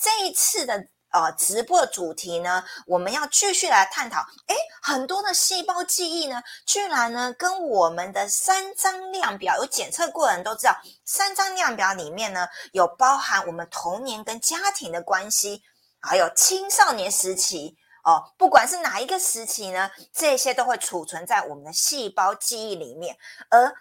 这一次的呃直播主题呢，我们要继续来探讨。诶，很多的细胞记忆呢，居然呢跟我们的三张量表有检测过的人都知道，三张量表里面呢有包含我们童年跟家庭的关系，还有青少年时期哦，不管是哪一个时期呢，这些都会储存在我们的细胞记忆里面，而。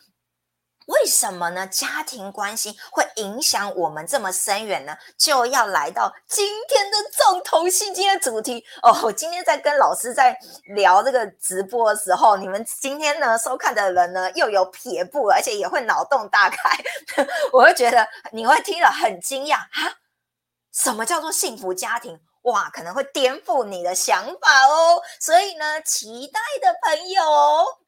为什么呢？家庭关系会影响我们这么深远呢？就要来到今天的重头戏，今天的主题哦。我今天在跟老师在聊这个直播的时候，你们今天呢收看的人呢又有撇步，而且也会脑洞大开。我会觉得你会听了很惊讶哈，什么叫做幸福家庭？哇，可能会颠覆你的想法哦，所以呢，期待的朋友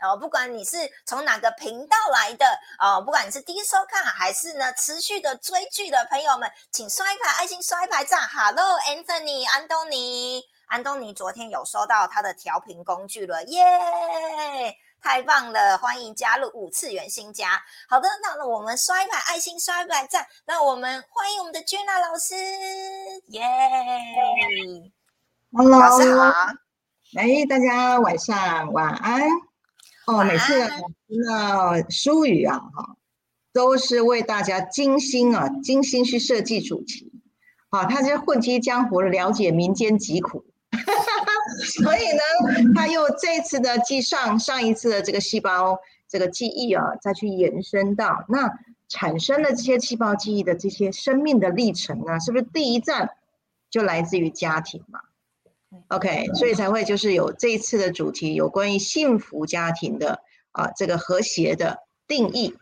哦，不管你是从哪个频道来的哦，不管你是第一收看还是呢持续的追剧的朋友们，请刷一排爱心，刷一排赞。Hello，Anthony，安东尼，安东尼昨天有收到他的调频工具了，耶！太棒了，欢迎加入五次元新家。好的，那我们刷一排爱心，刷一排赞。那我们欢迎我们的娟娜老师，耶！Hello，老师好。哎，大家晚上晚安。哦，每次听到舒语啊，哈，都是为大家精心啊，精心去设计主题。好，他是混迹江湖，了解民间疾苦。所以呢，他又这次的继上上一次的这个细胞这个记忆啊，再去延伸到那产生了这些细胞记忆的这些生命的历程啊，是不是第一站就来自于家庭嘛？OK，所以才会就是有这一次的主题，有关于幸福家庭的啊这个和谐的定义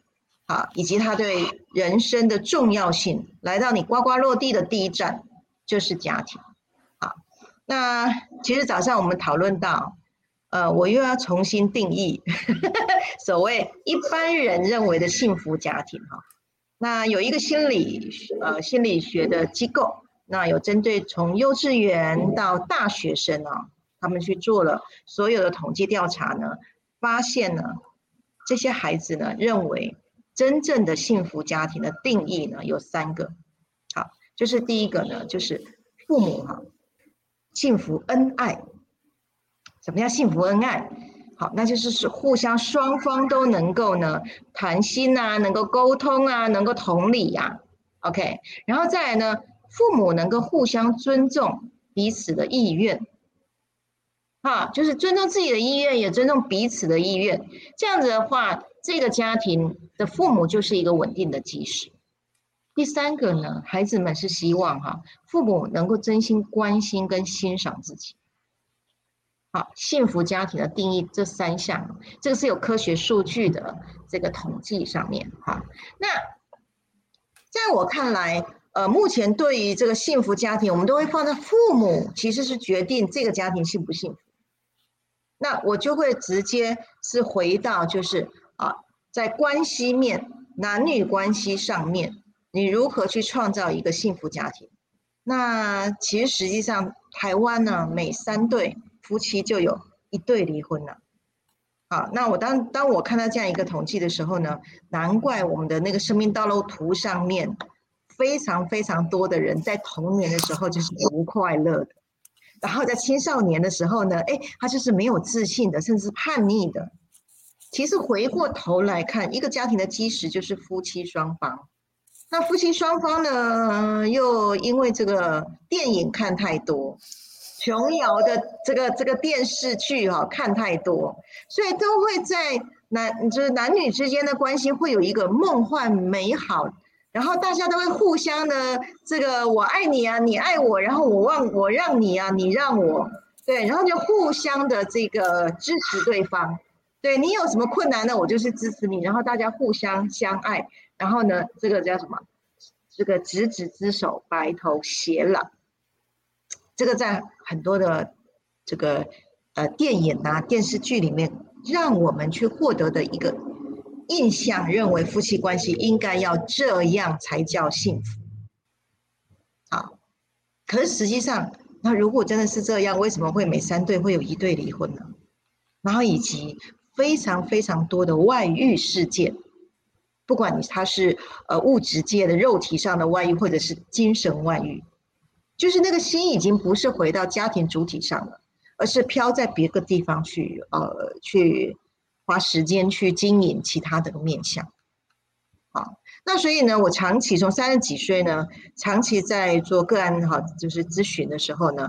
啊，以及它对人生的重要性，来到你呱呱落地的第一站就是家庭。那其实早上我们讨论到，呃，我又要重新定义 所谓一般人认为的幸福家庭哈。那有一个心理呃心理学的机构，那有针对从幼稚园到大学生啊，他们去做了所有的统计调查呢，发现呢，这些孩子呢认为真正的幸福家庭的定义呢有三个，好，就是第一个呢就是父母哈。幸福恩爱，什么叫幸福恩爱？好，那就是是互相双方都能够呢谈心啊，能够沟通啊，能够同理呀。OK，然后再来呢，父母能够互相尊重彼此的意愿，哈，就是尊重自己的意愿，也尊重彼此的意愿。这样子的话，这个家庭的父母就是一个稳定的基石。第三个呢，孩子们是希望哈父母能够真心关心跟欣赏自己。好，幸福家庭的定义这三项，这个是有科学数据的这个统计上面哈。那在我看来，呃，目前对于这个幸福家庭，我们都会放在父母其实是决定这个家庭幸不幸福。那我就会直接是回到就是啊，在关系面、男女关系上面。你如何去创造一个幸福家庭？那其实实际上，台湾呢，每三对夫妻就有一对离婚了。好，那我当当我看到这样一个统计的时候呢，难怪我们的那个生命道路图上面，非常非常多的人在童年的时候就是不快乐的，然后在青少年的时候呢，哎，他就是没有自信的，甚至叛逆的。其实回过头来看，一个家庭的基石就是夫妻双方。那夫妻双方呢，又因为这个电影看太多，琼瑶的这个这个电视剧哈看太多，所以都会在男就是男女之间的关系会有一个梦幻美好，然后大家都会互相的这个我爱你啊，你爱我，然后我忘我让你啊，你让我，对，然后就互相的这个支持对方，对你有什么困难呢，我就是支持你，然后大家互相相爱。然后呢，这个叫什么？这个执子之手，白头偕老。这个在很多的这个呃电影啊、电视剧里面，让我们去获得的一个印象，认为夫妻关系应该要这样才叫幸福。啊，可是实际上，那如果真的是这样，为什么会每三对会有一对离婚呢？然后以及非常非常多的外遇事件。不管你他是呃物质界的肉体上的外遇，或者是精神外遇，就是那个心已经不是回到家庭主体上了，而是飘在别个地方去，呃，去花时间去经营其他的面相。好，那所以呢，我长期从三十几岁呢，长期在做个案哈，就是咨询的时候呢，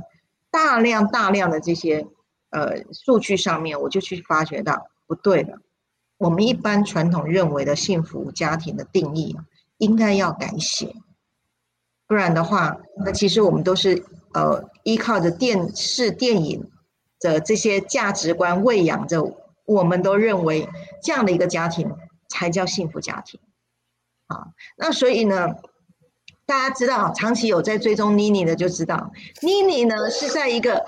大量大量的这些呃数据上面，我就去发觉到不对了。我们一般传统认为的幸福家庭的定义，应该要改写，不然的话，那其实我们都是呃依靠着电视电影的这些价值观喂养着，我们都认为这样的一个家庭才叫幸福家庭。啊，那所以呢，大家知道长期有在追踪妮妮的就知道，妮妮呢是在一个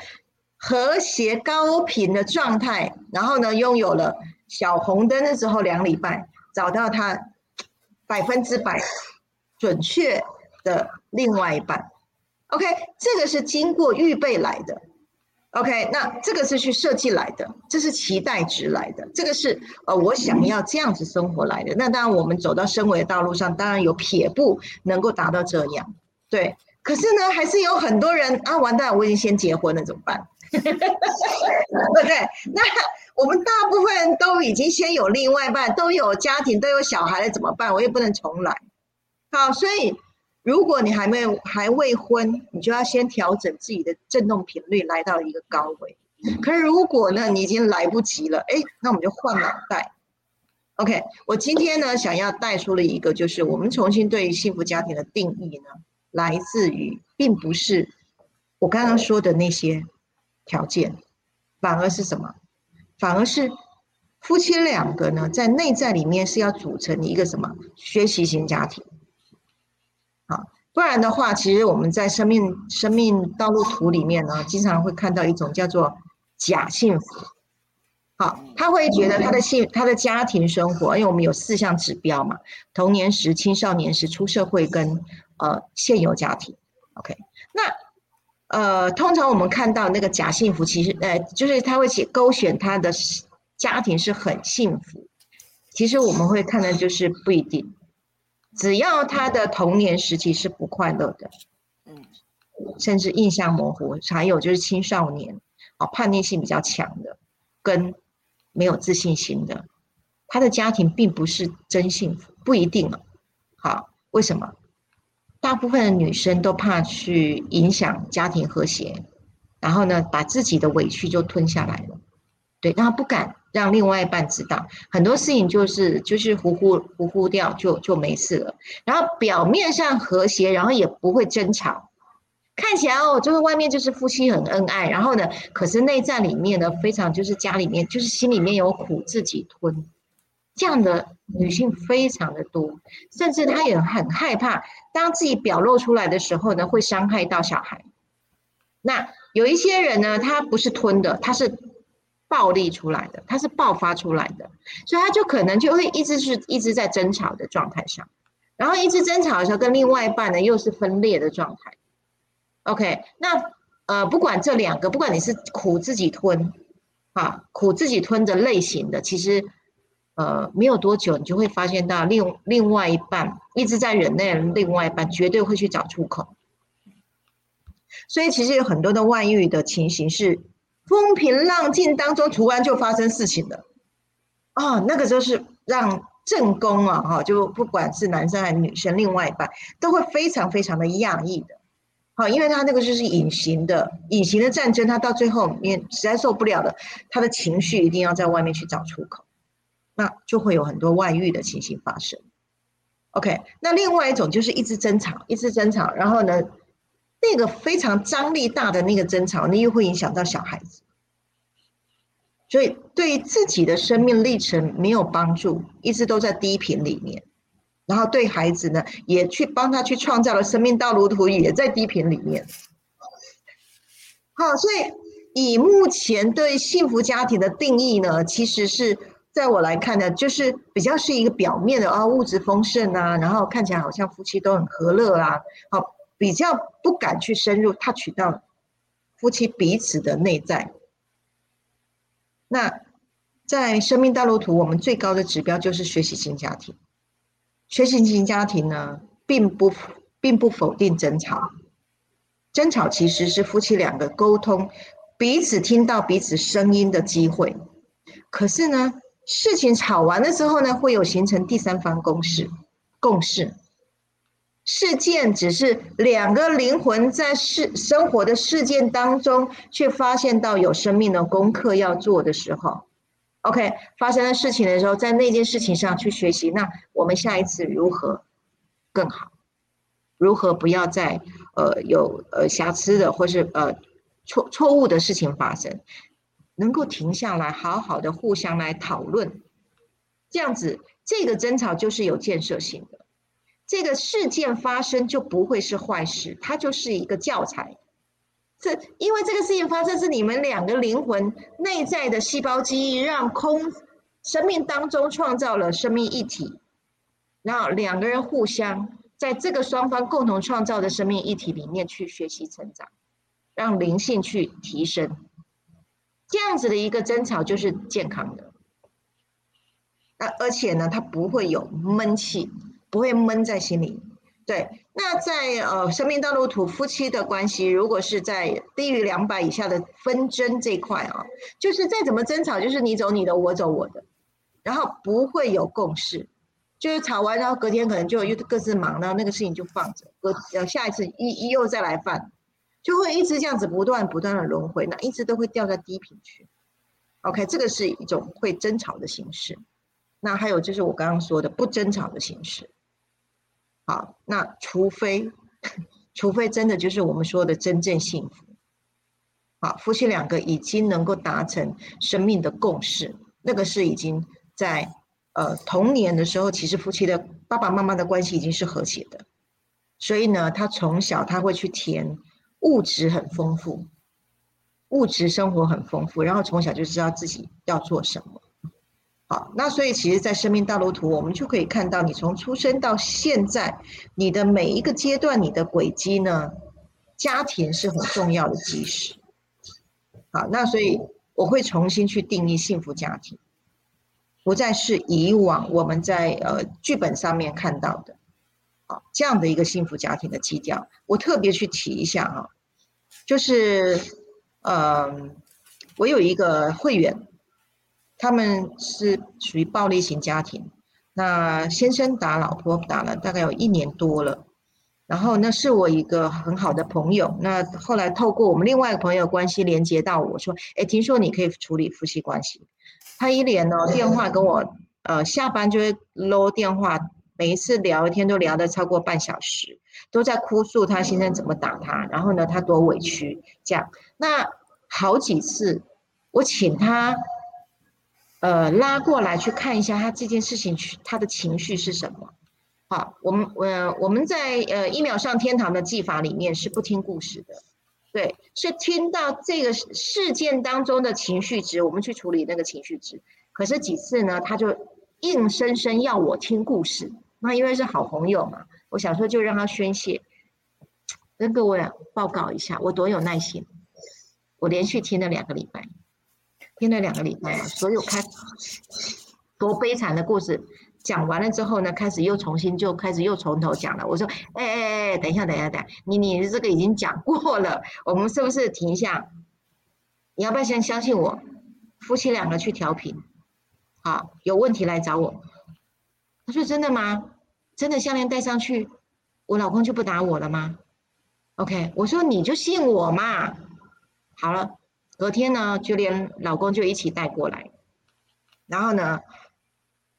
和谐高频的状态，然后呢拥有了。小红灯的时候，两礼拜找到他百分之百准确的另外一半。OK，这个是经过预备来的。OK，那这个是去设计来的，这是期待值来的，这个是呃我想要这样子生活来的。那当然，我们走到升维的道路上，当然有撇步能够达到这样。对，可是呢，还是有很多人啊，完蛋，我已经先结婚了，怎么办？对不对？那我们大部分人都已经先有另外一半，都有家庭，都有小孩了，怎么办？我也不能重来。好，所以如果你还没有还未婚，你就要先调整自己的振动频率，来到一个高位。可是如果呢，你已经来不及了，哎，那我们就换脑袋。OK，我今天呢，想要带出了一个，就是我们重新对幸福家庭的定义呢，来自于并不是我刚刚说的那些。条件，反而是什么？反而是夫妻两个呢，在内在里面是要组成一个什么学习型家庭？好，不然的话，其实我们在生命生命道路图里面呢，经常会看到一种叫做假幸福。好，他会觉得他的幸他的家庭生活，因为我们有四项指标嘛：童年时、青少年时、出社会跟呃现有家庭。OK，那。呃，通常我们看到那个假幸福，其实呃，就是他会写勾选他的家庭是很幸福。其实我们会看的就是不一定，只要他的童年时期是不快乐的，嗯，甚至印象模糊，还有就是青少年啊叛逆性比较强的，跟没有自信心的，他的家庭并不是真幸福，不一定了。好，为什么？大部分的女生都怕去影响家庭和谐，然后呢，把自己的委屈就吞下来了，对，然后不敢让另外一半知道，很多事情就是就是糊糊糊糊掉就就没事了，然后表面上和谐，然后也不会争吵，看起来哦，就是外面就是夫妻很恩爱，然后呢，可是内在里面呢，非常就是家里面就是心里面有苦自己吞。这样的女性非常的多，甚至她也很害怕，当自己表露出来的时候呢，会伤害到小孩。那有一些人呢，他不是吞的，他是暴力出来的，他是爆发出来的，所以他就可能就会一直是一直在争吵的状态上，然后一直争吵的时候，跟另外一半呢又是分裂的状态。OK，那呃，不管这两个，不管你是苦自己吞啊，苦自己吞的类型的，其实。呃，没有多久，你就会发现到另另外一半一直在忍耐，另外一半绝对会去找出口。所以其实有很多的外遇的情形是风平浪静当中突然就发生事情的，哦，那个就是让正宫啊，哈，就不管是男生还是女生，另外一半都会非常非常的讶异的，好，因为他那个就是隐形的隐形的战争，他到最后面实在受不了了，他的情绪一定要在外面去找出口。那就会有很多外遇的情形发生。OK，那另外一种就是一直争吵，一直争吵，然后呢，那个非常张力大的那个争吵，那又会影响到小孩子，所以对自己的生命历程没有帮助，一直都在低频里面，然后对孩子呢，也去帮他去创造了生命道路图，也在低频里面。好，所以以目前对幸福家庭的定义呢，其实是。在我来看呢，就是比较是一个表面的啊，物质丰盛啊，然后看起来好像夫妻都很和乐啊，好，比较不敢去深入，他取到夫妻彼此的内在。那在生命道路图，我们最高的指标就是学习型家庭。学习型家庭呢，并不并不否定争吵，争吵其实是夫妻两个沟通，彼此听到彼此声音的机会。可是呢，事情吵完的时候呢，会有形成第三方公式，共识。事件只是两个灵魂在事生活的事件当中，却发现到有生命的功课要做的时候，OK，发生的事情的时候，在那件事情上去学习。那我们下一次如何更好？如何不要再呃有呃瑕疵的或是呃错错误的事情发生？能够停下来，好好的互相来讨论，这样子这个争吵就是有建设性的。这个事件发生就不会是坏事，它就是一个教材。这因为这个事情发生是你们两个灵魂内在的细胞记忆，让空生命当中创造了生命一体，然后两个人互相在这个双方共同创造的生命一体里面去学习成长，让灵性去提升。这样子的一个争吵就是健康的，那而且呢，它不会有闷气。不会闷在心里，对。那在呃生命道路图夫妻的关系，如果是在低于两百以下的纷争这块啊，就是再怎么争吵，就是你走你的，我走我的，然后不会有共识，就是吵完然后隔天可能就又各自忙，然后那个事情就放着，隔呃下一次一一又再来犯，就会一直这样子不断不断的轮回，那一直都会掉在低频去。OK，这个是一种会争吵的形式。那还有就是我刚刚说的不争吵的形式。好，那除非，除非真的就是我们说的真正幸福，好，夫妻两个已经能够达成生命的共识，那个是已经在呃童年的时候，其实夫妻的爸爸妈妈的关系已经是和谐的，所以呢，他从小他会去填物质很丰富，物质生活很丰富，然后从小就知道自己要做什么。好，那所以其实，在生命道路图，我们就可以看到，你从出生到现在，你的每一个阶段，你的轨迹呢，家庭是很重要的基石。好，那所以我会重新去定义幸福家庭，不再是以往我们在呃剧本上面看到的，这样的一个幸福家庭的基调。我特别去提一下哈，就是，嗯，我有一个会员。他们是属于暴力型家庭，那先生打老婆打了大概有一年多了，然后那是我一个很好的朋友，那后来透过我们另外一个朋友关系连接到我说，哎，听说你可以处理夫妻关系，他一连呢电话跟我，呃，下班就会搂电话，每一次聊天都聊得超过半小时，都在哭诉他先生怎么打他，然后呢他多委屈这样，那好几次我请他。呃，拉过来去看一下他这件事情，他的情绪是什么？好，我们呃我们在呃一秒上天堂的技法里面是不听故事的，对，是听到这个事件当中的情绪值，我们去处理那个情绪值。可是几次呢，他就硬生生要我听故事，那因为是好朋友嘛，我想说就让他宣泄。跟各位报告一下，我多有耐心，我连续听了两个礼拜。听了两个礼拜啊，所有开多悲惨的故事讲完了之后呢，开始又重新就开始又从头讲了。我说，哎哎哎，等一下，等一下，等，你你这个已经讲过了，我们是不是停一下？你要不要先相信我？夫妻两个去调频，好，有问题来找我。他说真的吗？真的项链戴上去，我老公就不打我了吗？OK，我说你就信我嘛。好了。隔天呢，就连老公就一起带过来，然后呢，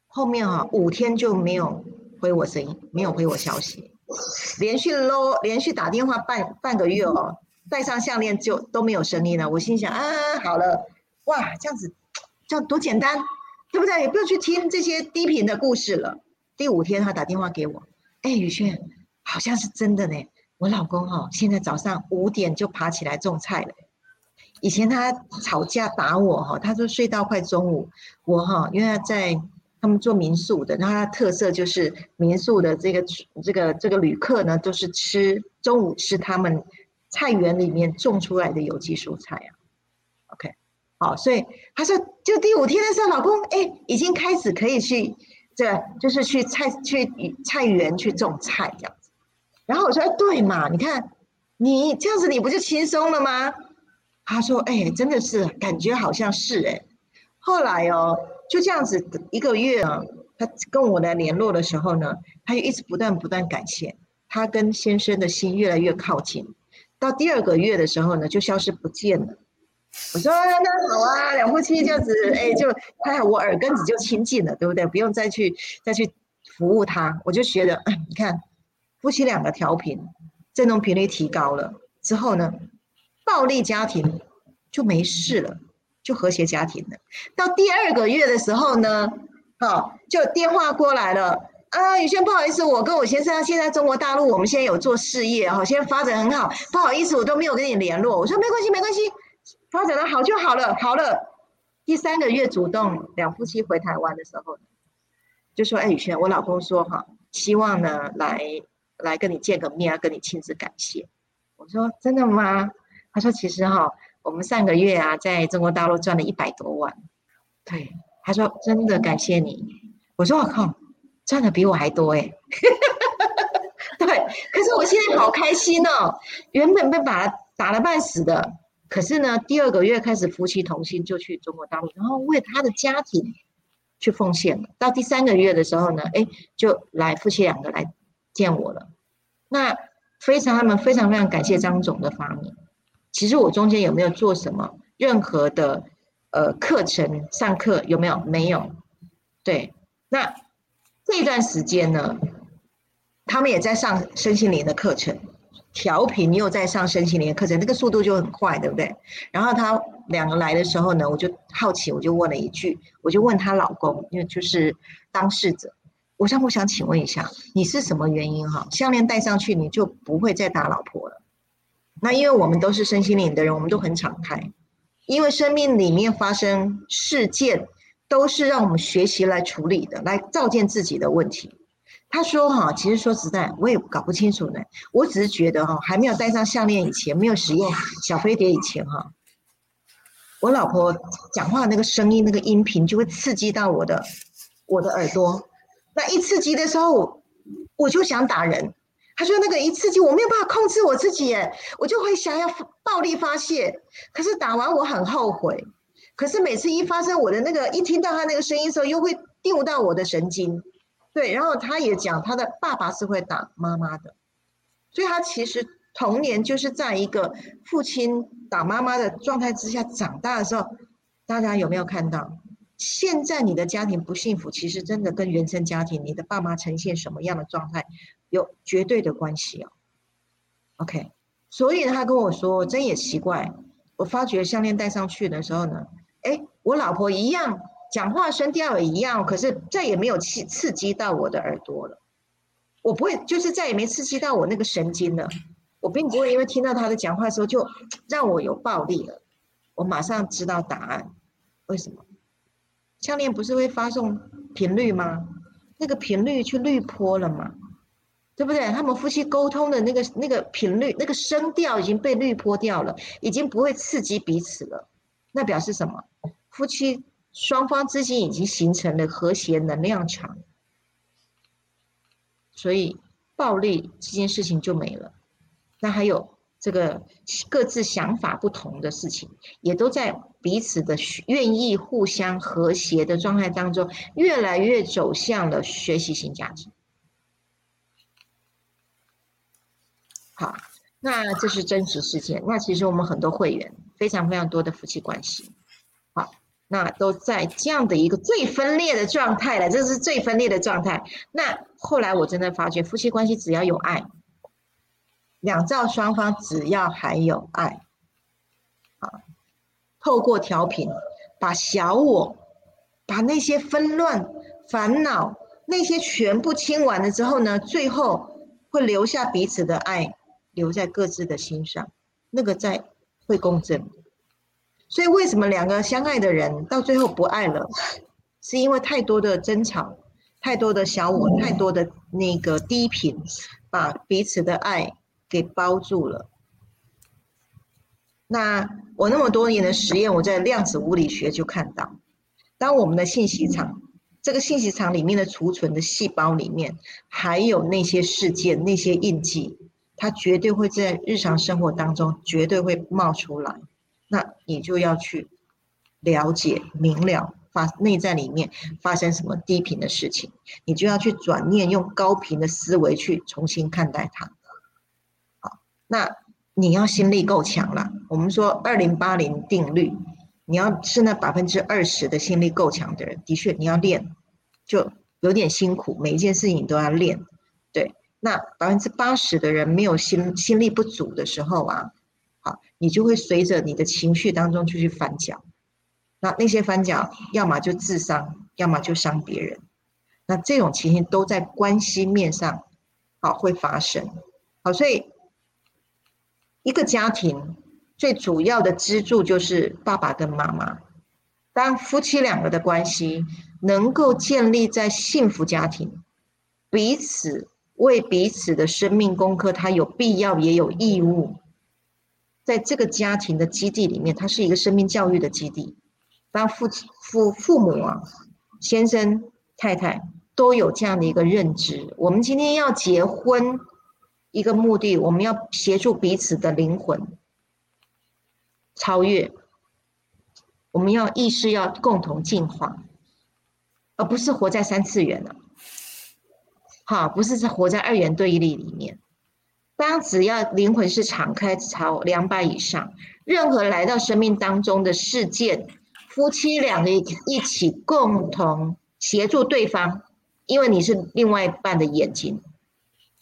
后面啊五天就没有回我声音，没有回我消息，连续搂连续打电话半半个月哦，戴上项链就都没有声音了。我心想啊，好了，哇，这样子这样多简单，对不对？也不用去听这些低频的故事了。第五天他打电话给我，哎，宇轩，好像是真的呢，我老公哦，现在早上五点就爬起来种菜了。以前他吵架打我哈，他说睡到快中午，我哈因为在他们做民宿的，然后他特色就是民宿的这个这个这个旅客呢，都是吃中午吃他们菜园里面种出来的有机蔬菜啊。好，所以他说就第五天的时候，老公哎已经开始可以去这就是去菜去菜园去种菜这样子，然后我说哎对嘛，你看。你这样子你不就轻松了吗？他说：“哎，真的是，感觉好像是哎。”后来哦，就这样子一个月啊，他跟我来联络的时候呢，他就一直不断不断感谢，他跟先生的心越来越靠近。到第二个月的时候呢，就消失不见了。我说：“那好啊，两夫妻这样子，哎，就还好，我耳根子就清净了，对不对？不用再去再去服务他。我就觉得，你看，夫妻两个调频，振动频率提高了之后呢，暴力家庭就没事了。”就和谐家庭了。到第二个月的时候呢，好，就电话过来了啊，宇轩，不好意思，我跟我先生现在中国大陆，我们现在有做事业哈，现在发展很好，不好意思，我都没有跟你联络。我说没关系，没关系，发展的好就好了，好了。第三个月主动两夫妻回台湾的时候，就说，哎，宇轩，我老公说哈，希望呢来来跟你见个面，跟你亲自感谢。我说真的吗？他说其实哈。我们上个月啊，在中国大陆赚了一百多万，对，他说真的感谢你。我说我靠，赚的比我还多哎，对，可是我现在好开心哦。原本被打打了半死的，可是呢，第二个月开始夫妻同心就去中国大陆，然后为他的家庭去奉献了。到第三个月的时候呢，哎，就来夫妻两个来见我了。那非常他们非常非常感谢张总的发明。其实我中间有没有做什么任何的呃课程上课有没有？没有。对，那这段时间呢，他们也在上身心灵的课程，调频你又在上身心灵的课程，那个速度就很快，对不对？然后他两个来的时候呢，我就好奇，我就问了一句，我就问她老公，因为就是当事者，我想我想请问一下，你是什么原因哈？项链戴上去你就不会再打老婆了？那因为我们都是身心灵的人，我们都很敞开。因为生命里面发生事件，都是让我们学习来处理的，来照见自己的问题。他说：“哈，其实说实在，我也搞不清楚呢。我只是觉得哈，还没有戴上项链以前，没有使用小飞碟以前哈，我老婆讲话那个声音、那个音频就会刺激到我的我的耳朵。那一刺激的时候，我就想打人。”他说：“那个一刺激，我没有办法控制我自己，耶，我就会想要暴力发泄。可是打完我很后悔。可是每次一发生我的那个，一听到他那个声音的时候，又会丢到我的神经。对，然后他也讲他的爸爸是会打妈妈的，所以他其实童年就是在一个父亲打妈妈的状态之下长大的时候。大家有没有看到？现在你的家庭不幸福，其实真的跟原生家庭你的爸妈呈现什么样的状态？”有绝对的关系哦，OK，所以他跟我说，真也奇怪，我发觉项链戴上去的时候呢，哎，我老婆一样，讲话声调也一样，可是再也没有刺刺激到我的耳朵了，我不会，就是再也没刺激到我那个神经了，我并不会因为听到他的讲话的时候就 让我有暴力了，我马上知道答案，为什么？项链不是会发送频率吗？那个频率去滤波了吗？对不对？他们夫妻沟通的那个那个频率、那个声调已经被滤波掉了，已经不会刺激彼此了。那表示什么？夫妻双方之间已经形成了和谐能量场，所以暴力这件事情就没了。那还有这个各自想法不同的事情，也都在彼此的愿意互相和谐的状态当中，越来越走向了学习型家庭。好，那这是真实事件。那其实我们很多会员非常非常多的夫妻关系，那都在这样的一个最分裂的状态了。这是最分裂的状态。那后来我真的发觉，夫妻关系只要有爱，两造双方只要还有爱，啊，透过调频，把小我，把那些纷乱、烦恼那些全部清完了之后呢，最后会留下彼此的爱。留在各自的心上，那个在会共振。所以为什么两个相爱的人到最后不爱了？是因为太多的争吵，太多的小我，太多的那个低频，把彼此的爱给包住了。那我那么多年的实验，我在量子物理学就看到，当我们的信息场，这个信息场里面的储存的细胞里面，还有那些事件、那些印记。它绝对会在日常生活当中绝对会冒出来。那你就要去了解明了发内在里面发生什么低频的事情，你就要去转念用高频的思维去重新看待它。好，那你要心力够强了。我们说二零八零定律，你要是那百分之二十的心力够强的人，的确你要练，就有点辛苦，每一件事情都要练。对，那百分之八十的人没有心心力不足的时候啊，好，你就会随着你的情绪当中就去翻搅，那那些翻搅，要么就自伤，要么就伤别人，那这种情形都在关系面上，好会发生，好，所以一个家庭最主要的支柱就是爸爸跟妈妈，当夫妻两个的关系能够建立在幸福家庭，彼此。为彼此的生命功课，他有必要也有义务，在这个家庭的基地里面，它是一个生命教育的基地。当父父父母啊，先生太太都有这样的一个认知，我们今天要结婚，一个目的，我们要协助彼此的灵魂超越，我们要意识要共同进化，而不是活在三次元了。哈，不是在活在二元对立里面。当只要灵魂是敞开朝两百以上，任何来到生命当中的事件，夫妻两个一起共同协助对方，因为你是另外一半的眼睛，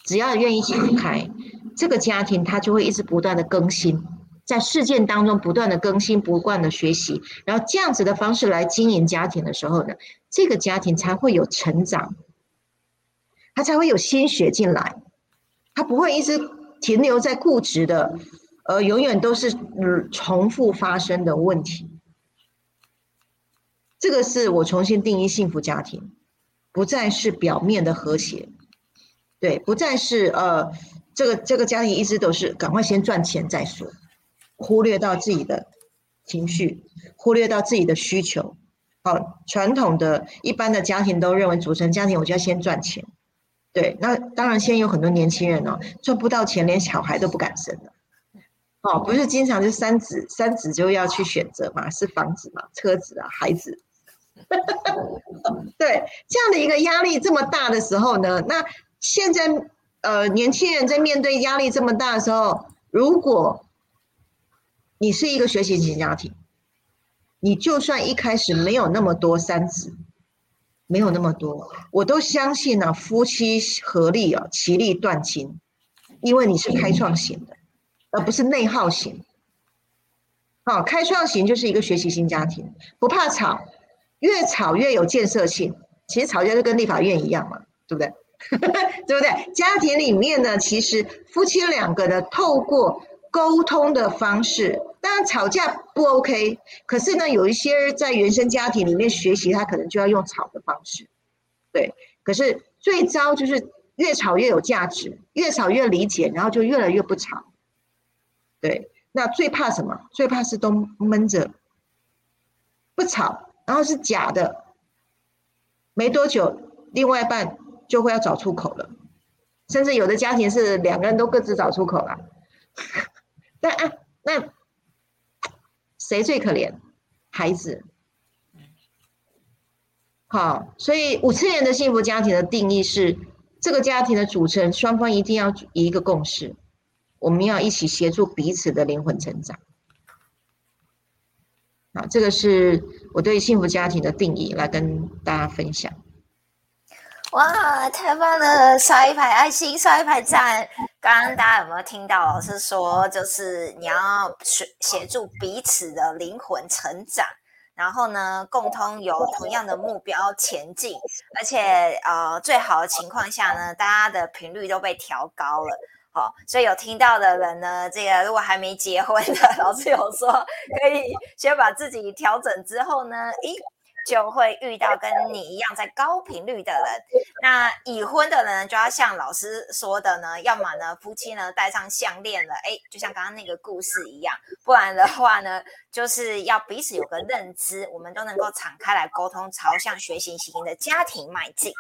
只要愿意敞开，这个家庭它就会一直不断的更新，在事件当中不断的更新，不断的学习，然后这样子的方式来经营家庭的时候呢，这个家庭才会有成长。他才会有心血进来，他不会一直停留在固执的，呃，永远都是嗯重复发生的问题。这个是我重新定义幸福家庭，不再是表面的和谐，对，不再是呃这个这个家庭一直都是赶快先赚钱再说，忽略到自己的情绪，忽略到自己的需求。好，传统的一般的家庭都认为组成家庭我就要先赚钱。对，那当然，现在有很多年轻人哦，赚不到钱，连小孩都不敢生了。哦，不是经常就三子，三子就要去选择嘛，是房子嘛，车子啊，孩子。对，这样的一个压力这么大的时候呢，那现在呃，年轻人在面对压力这么大的时候，如果你是一个学习型家庭，你就算一开始没有那么多三子。没有那么多，我都相信呢。夫妻合力啊，其利断金，因为你是开创型的，而不是内耗型。好，开创型就是一个学习型家庭，不怕吵，越吵越有建设性。其实吵架就跟立法院一样嘛，对不对？对不对？家庭里面呢，其实夫妻两个呢，透过沟通的方式。当然吵架不 OK，可是呢，有一些在原生家庭里面学习，他可能就要用吵的方式，对。可是最糟就是越吵越有价值，越吵越理解，然后就越来越不吵。对，那最怕什么？最怕是都闷着不吵，然后是假的，没多久另外一半就会要找出口了，甚至有的家庭是两个人都各自找出口了。但啊，那。谁最可怜？孩子。好，所以五次元的幸福家庭的定义是：这个家庭的组成双方一定要一个共识，我们要一起协助彼此的灵魂成长。好，这个是我对幸福家庭的定义，来跟大家分享。哇，太棒了！刷一排爱心，刷一排赞。刚刚大家有没有听到老师说，就是你要协协助彼此的灵魂成长，然后呢，共同有同样的目标前进，而且呃，最好的情况下呢，大家的频率都被调高了。好，所以有听到的人呢，这个如果还没结婚的，老师有说可以先把自己调整之后呢，诶。就会遇到跟你一样在高频率的人。那已婚的人就要像老师说的呢，要么呢夫妻呢戴上项链了，哎，就像刚刚那个故事一样；不然的话呢，就是要彼此有个认知，我们都能够敞开来沟通，朝向学习型的家庭迈进。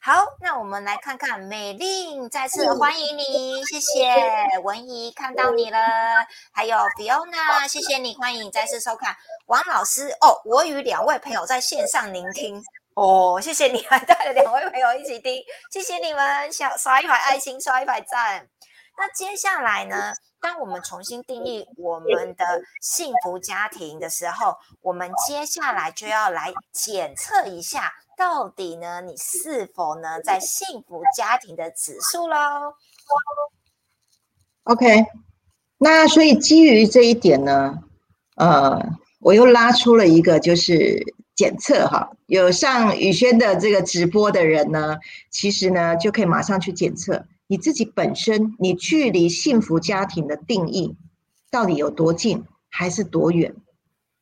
好，那我们来看看美丽，再次欢迎你，谢谢文怡看到你了，还有 Fiona，谢谢你，欢迎再次收看王老师哦。我与两位朋友在线上聆听哦，谢谢你还带了两位朋友一起听，谢谢你们，小刷一排爱心，刷一排赞。那接下来呢，当我们重新定义我们的幸福家庭的时候，我们接下来就要来检测一下。到底呢？你是否呢在幸福家庭的指数喽？OK，那所以基于这一点呢，呃，我又拉出了一个就是检测哈，有上宇轩的这个直播的人呢，其实呢就可以马上去检测你自己本身，你距离幸福家庭的定义到底有多近还是多远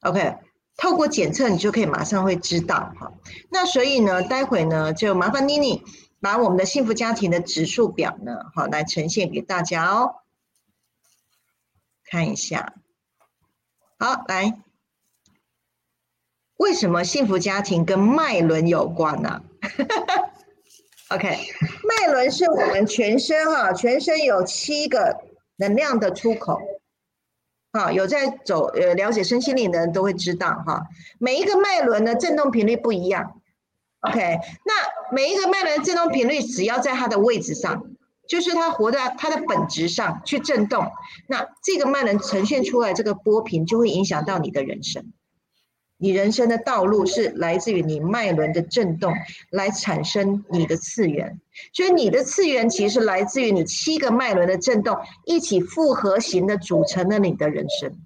？OK。透过检测，你就可以马上会知道哈。那所以呢，待会呢，就麻烦妮妮把我们的幸福家庭的指数表呢，好来呈现给大家哦。看一下，好来，为什么幸福家庭跟脉轮有关呢 ？OK，脉轮是我们全身哈，全身有七个能量的出口。啊，有在走呃了解身心灵的人都会知道哈，每一个脉轮的振动频率不一样。OK，那每一个脉轮振动频率只要在它的位置上，就是它活在它的本质上去振动，那这个脉轮呈现出来这个波频就会影响到你的人生。你人生的道路是来自于你脉轮的震动来产生你的次元，所以你的次元其实来自于你七个脉轮的震动一起复合型的组成了你的人生。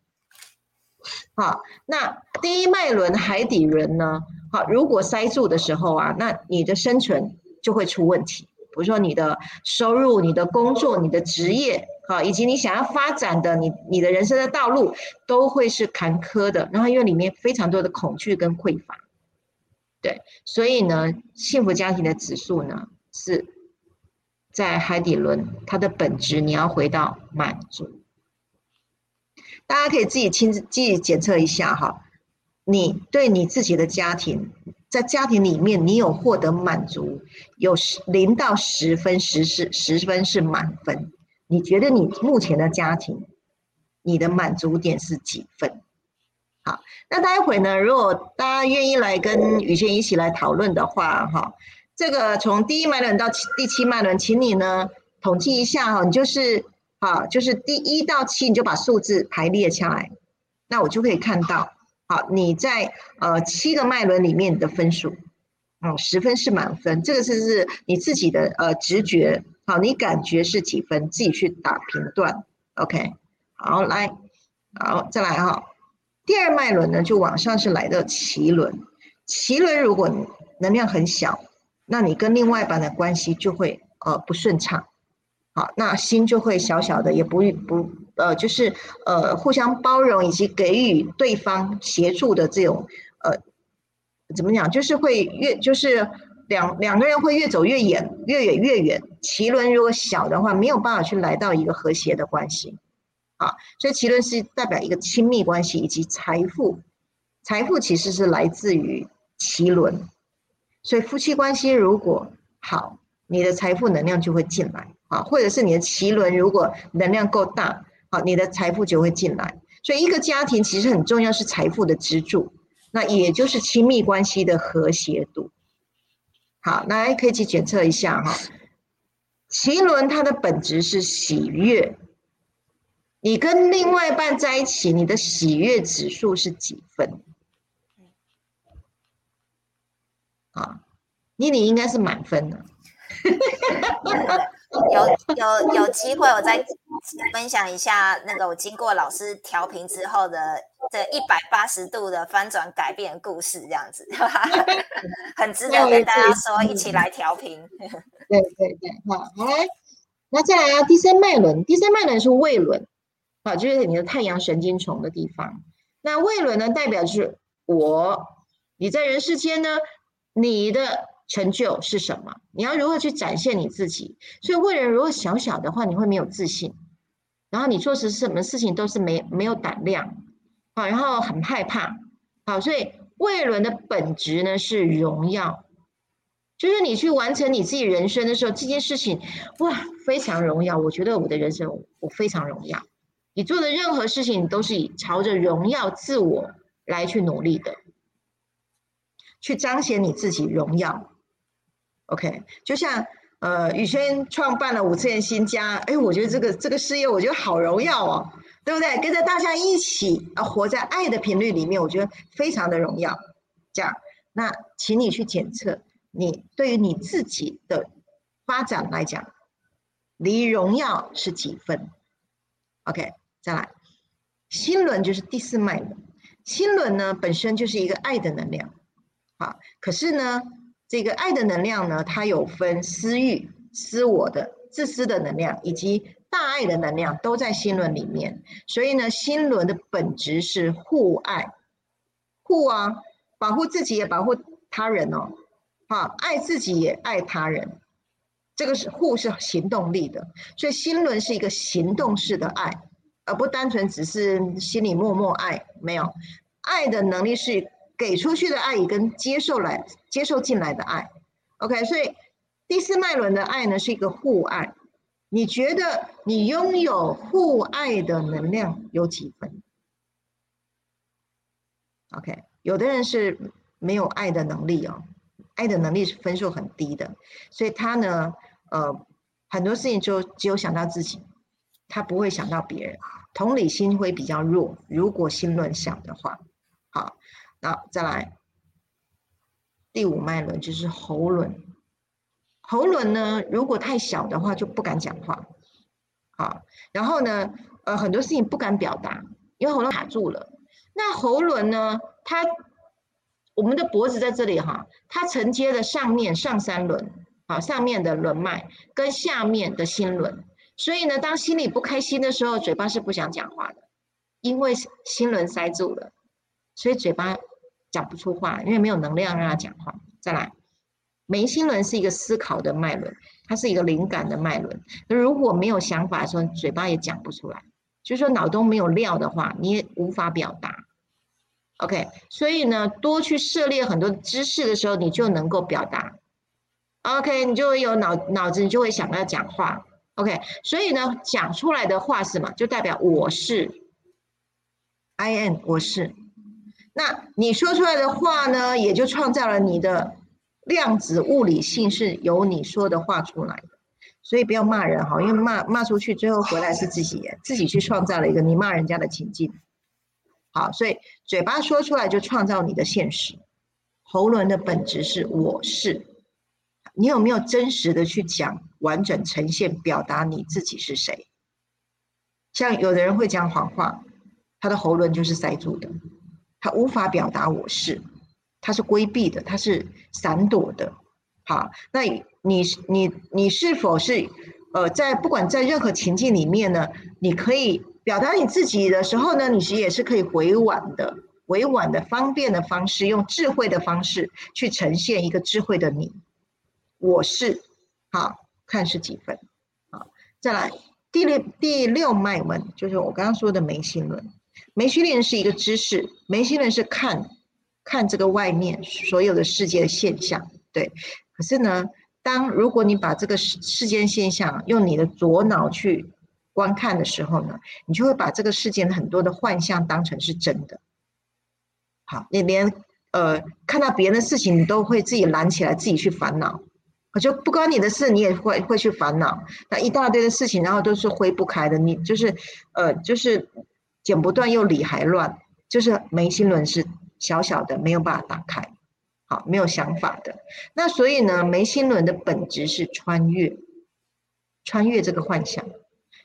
好，那第一脉轮海底轮呢？好，如果塞住的时候啊，那你的生存就会出问题。比如说你的收入、你的工作、你的职业，好，以及你想要发展的你你的人生的道路，都会是坎坷的。然后因为里面非常多的恐惧跟匮乏，对，所以呢，幸福家庭的指数呢是在海底轮，它的本质你要回到满足。大家可以自己亲自自己检测一下哈，你对你自己的家庭。在家庭里面，你有获得满足，有十零到十分，十是十分是满分。你觉得你目前的家庭，你的满足点是几分？好，那待会呢，如果大家愿意来跟宇轩一起来讨论的话，哈，这个从第一脉轮到第七脉轮，请你呢统计一下哈，你就是好，就是第一到七，你就把数字排列下来，那我就可以看到。好，你在呃七个脉轮里面的分数，嗯，十分是满分，这个是是你自己的呃直觉，好，你感觉是几分，自己去打评断，OK，好，来，好，再来哈，第二脉轮呢就往上是来到脐轮，脐轮如果能量很小，那你跟另外一半的关系就会呃不顺畅。好，那心就会小小的，也不不呃，就是呃，互相包容以及给予对方协助的这种呃，怎么讲？就是会越就是两两个人会越走越远，越远越远。奇轮如果小的话，没有办法去来到一个和谐的关系。啊，所以奇轮是代表一个亲密关系以及财富，财富其实是来自于奇轮，所以夫妻关系如果好，你的财富能量就会进来。啊，或者是你的脐轮如果能量够大，好，你的财富就会进来。所以一个家庭其实很重要，是财富的支柱，那也就是亲密关系的和谐度。好，来可以去检测一下哈，奇轮它的本质是喜悦。你跟另外一半在一起，你的喜悦指数是几分？啊，妮妮应该是满分的。有有有机会，我再分享一下那个我经过老师调频之后的这一百八十度的翻转改变故事，这样子，很值得 跟大家说，一起来调频。对对对，好，来，那再来啊，第三脉轮，第三脉轮是胃轮，好，就是你的太阳神经丛的地方。那胃轮呢，代表是我你在人世间呢，你的成就是什么？你要如何去展现你自己？所以，为人如果小小的话，你会没有自信，然后你做什什么事情都是没没有胆量，好，然后很害怕，好，所以魏伦的本质呢是荣耀，就是你去完成你自己人生的时候，这件事情哇非常荣耀。我觉得我的人生我非常荣耀，你做的任何事情都是以朝着荣耀自我来去努力的，去彰显你自己荣耀。OK，就像呃宇轩创办了五次元新家，哎，我觉得这个这个事业我觉得好荣耀哦，对不对？跟着大家一起啊，活在爱的频率里面，我觉得非常的荣耀。这样，那请你去检测你对于你自己的发展来讲，离荣耀是几分？OK，再来，心轮就是第四脉轮，心轮呢本身就是一个爱的能量，好，可是呢。这个爱的能量呢，它有分私欲、私我的自私的能量，以及大爱的能量，都在心轮里面。所以呢，心轮的本质是互爱，互啊，保护自己也保护他人哦。好，爱自己也爱他人，这个是互是行动力的。所以心轮是一个行动式的爱，而不单纯只是心里默默爱。没有爱的能力是。给出去的爱跟接受来接受进来的爱，OK，所以第四脉轮的爱呢是一个互爱。你觉得你拥有互爱的能量有几分？OK，有的人是没有爱的能力哦，爱的能力是分数很低的，所以他呢，呃，很多事情就只有想到自己，他不会想到别人，同理心会比较弱。如果心乱想的话，好。那再来，第五脉轮就是喉轮。喉轮呢，如果太小的话，就不敢讲话。好，然后呢，呃，很多事情不敢表达，因为喉咙卡住了。那喉轮呢，它我们的脖子在这里哈，它承接了上面上三轮，好，上面的轮脉跟下面的心轮。所以呢，当心里不开心的时候，嘴巴是不想讲话的，因为心轮塞住了。所以嘴巴讲不出话，因为没有能量让他讲话。再来，眉心轮是一个思考的脉轮，它是一个灵感的脉轮。那如果没有想法的时候，嘴巴也讲不出来。就是说脑中没有料的话，你也无法表达。OK，所以呢，多去涉猎很多知识的时候，你就能够表达。OK，你就会有脑脑子，你就会想要讲话。OK，所以呢，讲出来的话是什么？就代表我是。I am，我是。那你说出来的话呢，也就创造了你的量子物理性是由你说的话出来的。所以不要骂人哈，因为骂骂出去，最后回来是自己自己去创造了一个你骂人家的情境。好，所以嘴巴说出来就创造你的现实。喉轮的本质是我是，你有没有真实的去讲，完整呈现表达你自己是谁？像有的人会讲谎话。他的喉轮就是塞住的，他无法表达我是，他是规避的，他是闪躲的。好，那你你你是否是呃，在不管在任何情境里面呢，你可以表达你自己的时候呢，你其实也是可以委婉的、委婉的、方便的方式，用智慧的方式去呈现一个智慧的你。我是好看是几分？好，再来第六第六脉轮，就是我刚刚说的眉心轮。眉心轮是一个知识，眉心轮是看，看这个外面所有的世界的现象，对。可是呢，当如果你把这个世世间现象用你的左脑去观看的时候呢，你就会把这个世间很多的幻象当成是真的。好，你连呃看到别人的事情，你都会自己拦起来，自己去烦恼。我就不关你的事，你也会会去烦恼。那一大堆的事情，然后都是挥不开的。你就是呃，就是。剪不断又理还乱，就是眉心轮是小小的，没有办法打开，好，没有想法的。那所以呢，眉心轮的本质是穿越，穿越这个幻想。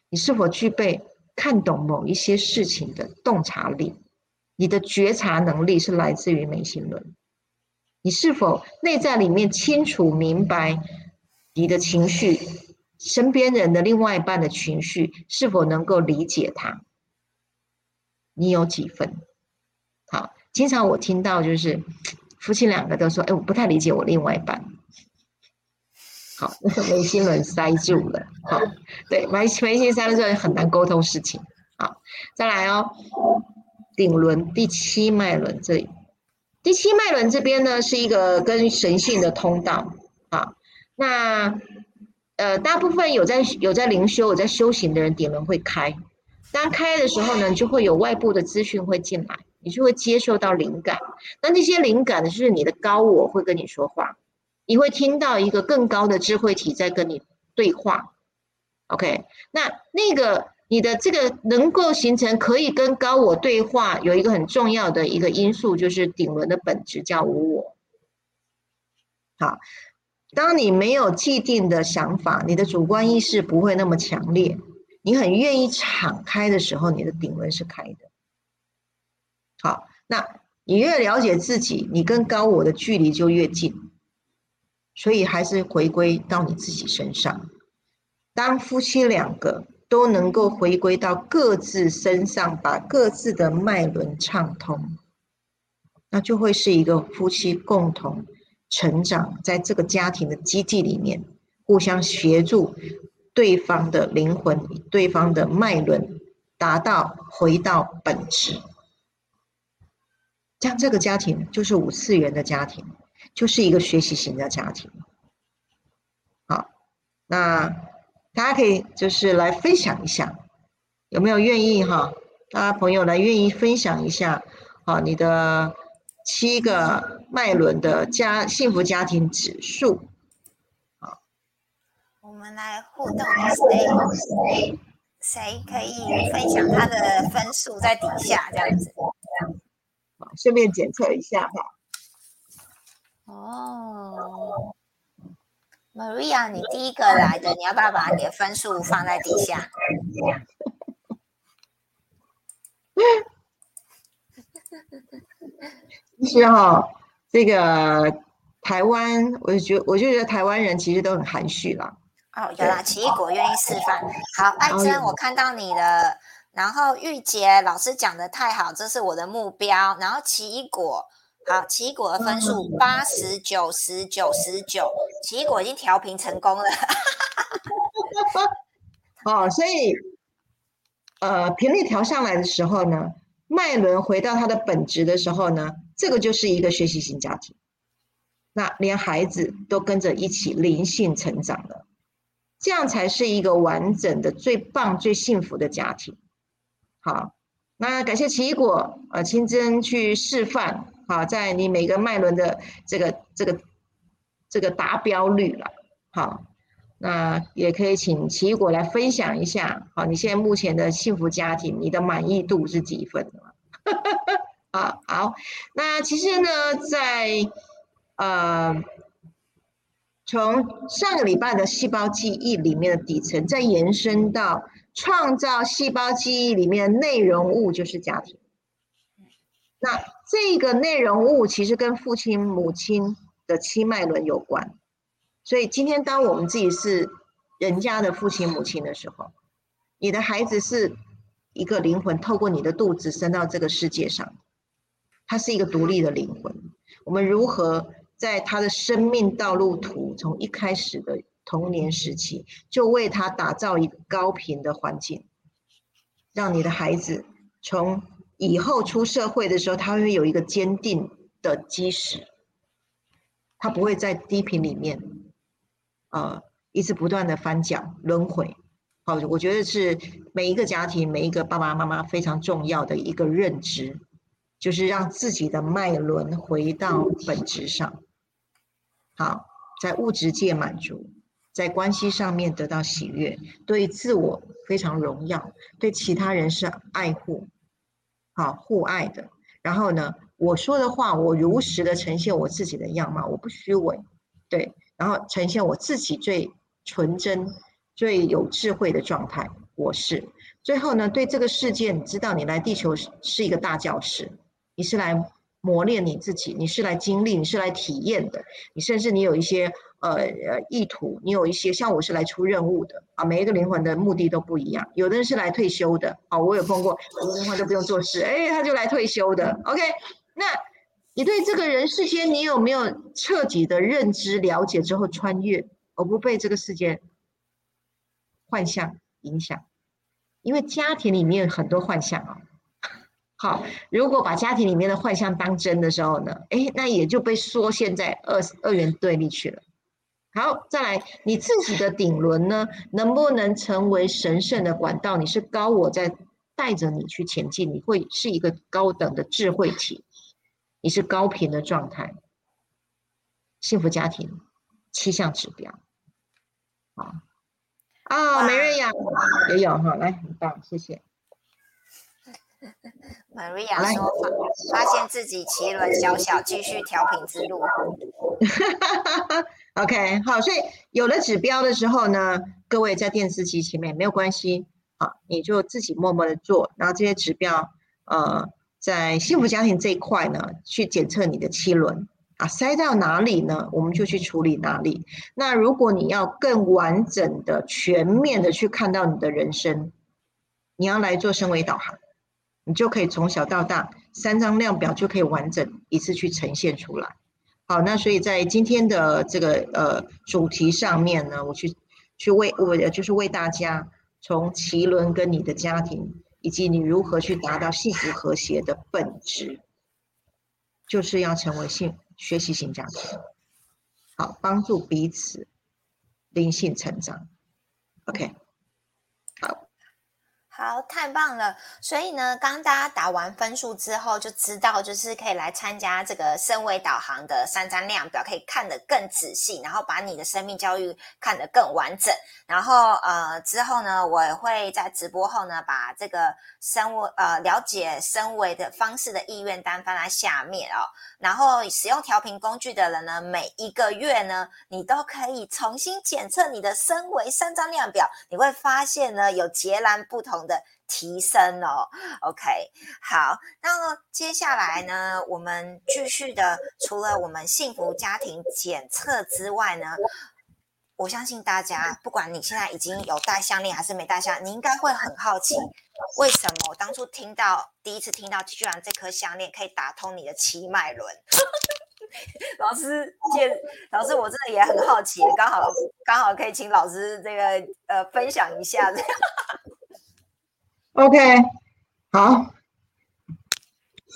你是否具备看懂某一些事情的洞察力？你的觉察能力是来自于眉心轮。你是否内在里面清楚明白你的情绪，身边人的另外一半的情绪，是否能够理解他？你有几分？好，经常我听到就是夫妻两个都说：“哎，我不太理解我另外一半。”好，眉心轮塞住了。好，对，眉眉心塞了之后很难沟通事情。好，再来哦，顶轮第七脉轮这里，第七脉轮这边呢是一个跟神性的通道。啊，那呃，大部分有在有在灵修、有在修行的人，顶轮会开。当开的时候呢，就会有外部的资讯会进来。你就会接受到灵感，那那些灵感呢，就是你的高我会跟你说话，你会听到一个更高的智慧体在跟你对话。OK，那那个你的这个能够形成可以跟高我对话，有一个很重要的一个因素，就是顶轮的本质叫无我。好，当你没有既定的想法，你的主观意识不会那么强烈，你很愿意敞开的时候，你的顶轮是开的。好，那你越了解自己，你跟高我的距离就越近，所以还是回归到你自己身上。当夫妻两个都能够回归到各自身上，把各自的脉轮畅通，那就会是一个夫妻共同成长，在这个家庭的基地里面，互相协助对方的灵魂、对方的脉轮，达到回到本质。像这个家庭就是五次元的家庭，就是一个学习型的家庭。好，那大家可以就是来分享一下，有没有愿意哈？大家朋友来愿意分享一下，好，你的七个脉轮的家幸福家庭指数。好，我们来互动，谁谁可以分享他的分数在底下这样子。顺便检测一下哈。哦，Maria，你第一个来的，你要不要把你的分数放在底下？其实哈，这个台湾，我就觉我就觉得台湾人其实都很含蓄啦。哦，有啦，奇异果愿意示范。好，艾珍，我看到你的。然后玉洁老师讲的太好，这是我的目标。然后奇异果，好，奇异果的分数八十九十九十九，奇异果已经调频成功了。哦，所以，呃，频率调上来的时候呢，脉轮回到它的本质的时候呢，这个就是一个学习型家庭。那连孩子都跟着一起灵性成长了，这样才是一个完整的、最棒、最幸福的家庭。好，那感谢奇异果呃清真去示范，好，在你每个脉轮的这个这个这个达标率了，好，那也可以请奇异果来分享一下，好，你现在目前的幸福家庭，你的满意度是几分？啊，好，那其实呢，在呃从上个礼拜的细胞记忆里面的底层，再延伸到。创造细胞记忆里面的内容物就是家庭，那这个内容物其实跟父亲、母亲的七脉轮有关。所以今天当我们自己是人家的父亲、母亲的时候，你的孩子是一个灵魂，透过你的肚子生到这个世界上，他是一个独立的灵魂。我们如何在他的生命道路图从一开始的？童年时期就为他打造一个高频的环境，让你的孩子从以后出社会的时候，他会有一个坚定的基石，他不会在低频里面，呃，一直不断的翻搅轮回。好，我觉得是每一个家庭、每一个爸爸妈妈非常重要的一个认知，就是让自己的脉轮回到本质上。好，在物质界满足。在关系上面得到喜悦，对自我非常荣耀，对其他人是爱护，好互爱的。然后呢，我说的话，我如实的呈现我自己的样貌，我不虚伪，对。然后呈现我自己最纯真、最有智慧的状态，我是。最后呢，对这个世界，你知道，你来地球是是一个大教室，你是来磨练你自己，你是来经历，你是来体验的，你甚至你有一些。呃呃，意图你有一些，像我是来出任务的啊，每一个灵魂的目的都不一样。有的人是来退休的，啊，我有碰过，有的灵魂都不用做事，哎，他就来退休的。OK，那你对这个人世间，你有没有彻底的认知、了解之后穿越，而不被这个世界幻象影响？因为家庭里面很多幻象啊。好，如果把家庭里面的幻象当真的时候呢，哎，那也就被缩限在二二元对立去了。好，再来，你自己的顶轮呢，能不能成为神圣的管道？你是高我在带着你去前进，你会是一个高等的智慧体，你是高频的状态。幸福家庭七项指标，好啊，梅瑞亚也有哈，来，很棒，谢谢。Maria 说：“发现自己奇轮小小，继续调频之路。”OK，好，所以有了指标的时候呢，各位在电视机前面没有关系，啊，你就自己默默的做，然后这些指标，呃，在幸福家庭这一块呢，去检测你的七轮啊，塞到哪里呢，我们就去处理哪里。那如果你要更完整的、全面的去看到你的人生，你要来做升维导航。你就可以从小到大三张量表就可以完整一次去呈现出来。好，那所以在今天的这个呃主题上面呢，我去去为我就是为大家从脐轮跟你的家庭，以及你如何去达到幸福和谐的本质，就是要成为幸学习型家庭，好，帮助彼此灵性成长。OK。好，太棒了！所以呢，刚大家打完分数之后，就知道就是可以来参加这个升维导航的三张量表，可以看得更仔细，然后把你的生命教育看得更完整。然后呃，之后呢，我也会在直播后呢，把这个升维呃了解升维的方式的意愿单放在下面哦。然后使用调频工具的人呢，每一个月呢，你都可以重新检测你的升维三张量表，你会发现呢，有截然不同。的提升哦，OK，好，那接下来呢，我们继续的，除了我们幸福家庭检测之外呢，我相信大家，不管你现在已经有戴项链还是没戴项，你应该会很好奇，为什么我当初听到第一次听到，居然这颗项链可以打通你的七脉轮？老师见老师，我真的也很好奇，刚好刚好可以请老师这个呃分享一下这样。OK，好，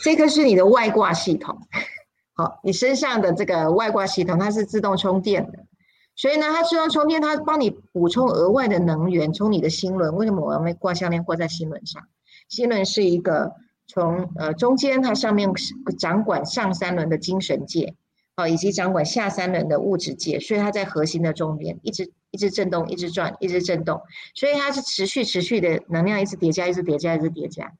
这个是你的外挂系统。好，你身上的这个外挂系统，它是自动充电的，所以呢，它自动充电，它帮你补充额外的能源，从你的心轮。为什么我要挂项链挂在心轮上？心轮是一个从呃中间，它上面掌管上三轮的精神界，好，以及掌管下三轮的物质界，所以它在核心的中间一直。一直震动，一直转，一直震动，所以它是持续、持续的能量，一直叠加，一直叠加，一直叠加，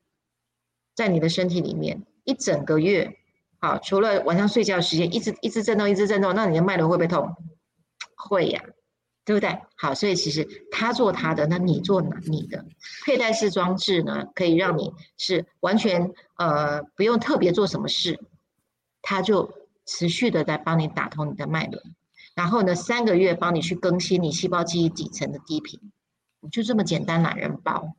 在你的身体里面一整个月。好，除了晚上睡觉时间，一直一直震动，一直震动，那你的脉轮会不会痛？会呀，对不对？好，所以其实他做他的，那你做你的。佩戴式装置呢，可以让你是完全呃不用特别做什么事，它就持续的在帮你打通你的脉轮。然后呢，三个月帮你去更新你细胞记忆底层的低频，就这么简单，懒人包。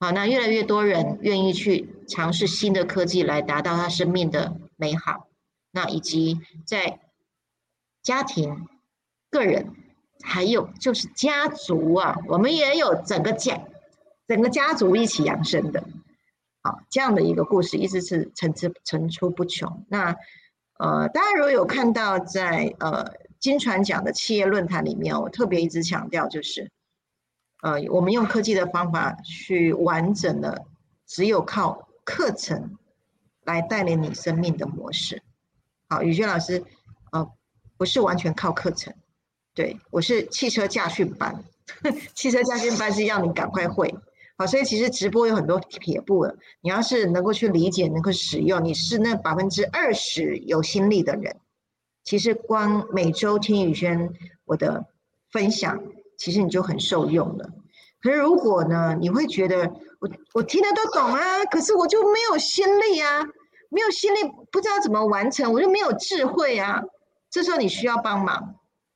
好，那越来越多人愿意去尝试新的科技来达到他生命的美好。那以及在家庭、个人，还有就是家族啊，我们也有整个家、整个家族一起养生的。好，这样的一个故事一直是层出层出不穷。那呃，大家如果有看到在呃。金传讲的企业论坛里面，我特别一直强调，就是，呃，我们用科技的方法去完整的，只有靠课程来带领你生命的模式。好，宇轩老师，呃，不是完全靠课程，对我是汽车驾训班，汽车驾训班是要你赶快会。好，所以其实直播有很多撇步的，你要是能够去理解，能够使用，你是那百分之二十有心力的人。其实光每周听宇轩我的分享，其实你就很受用了。可是如果呢，你会觉得我我听的都懂啊，可是我就没有心力啊，没有心力，不知道怎么完成，我就没有智慧啊。这时候你需要帮忙，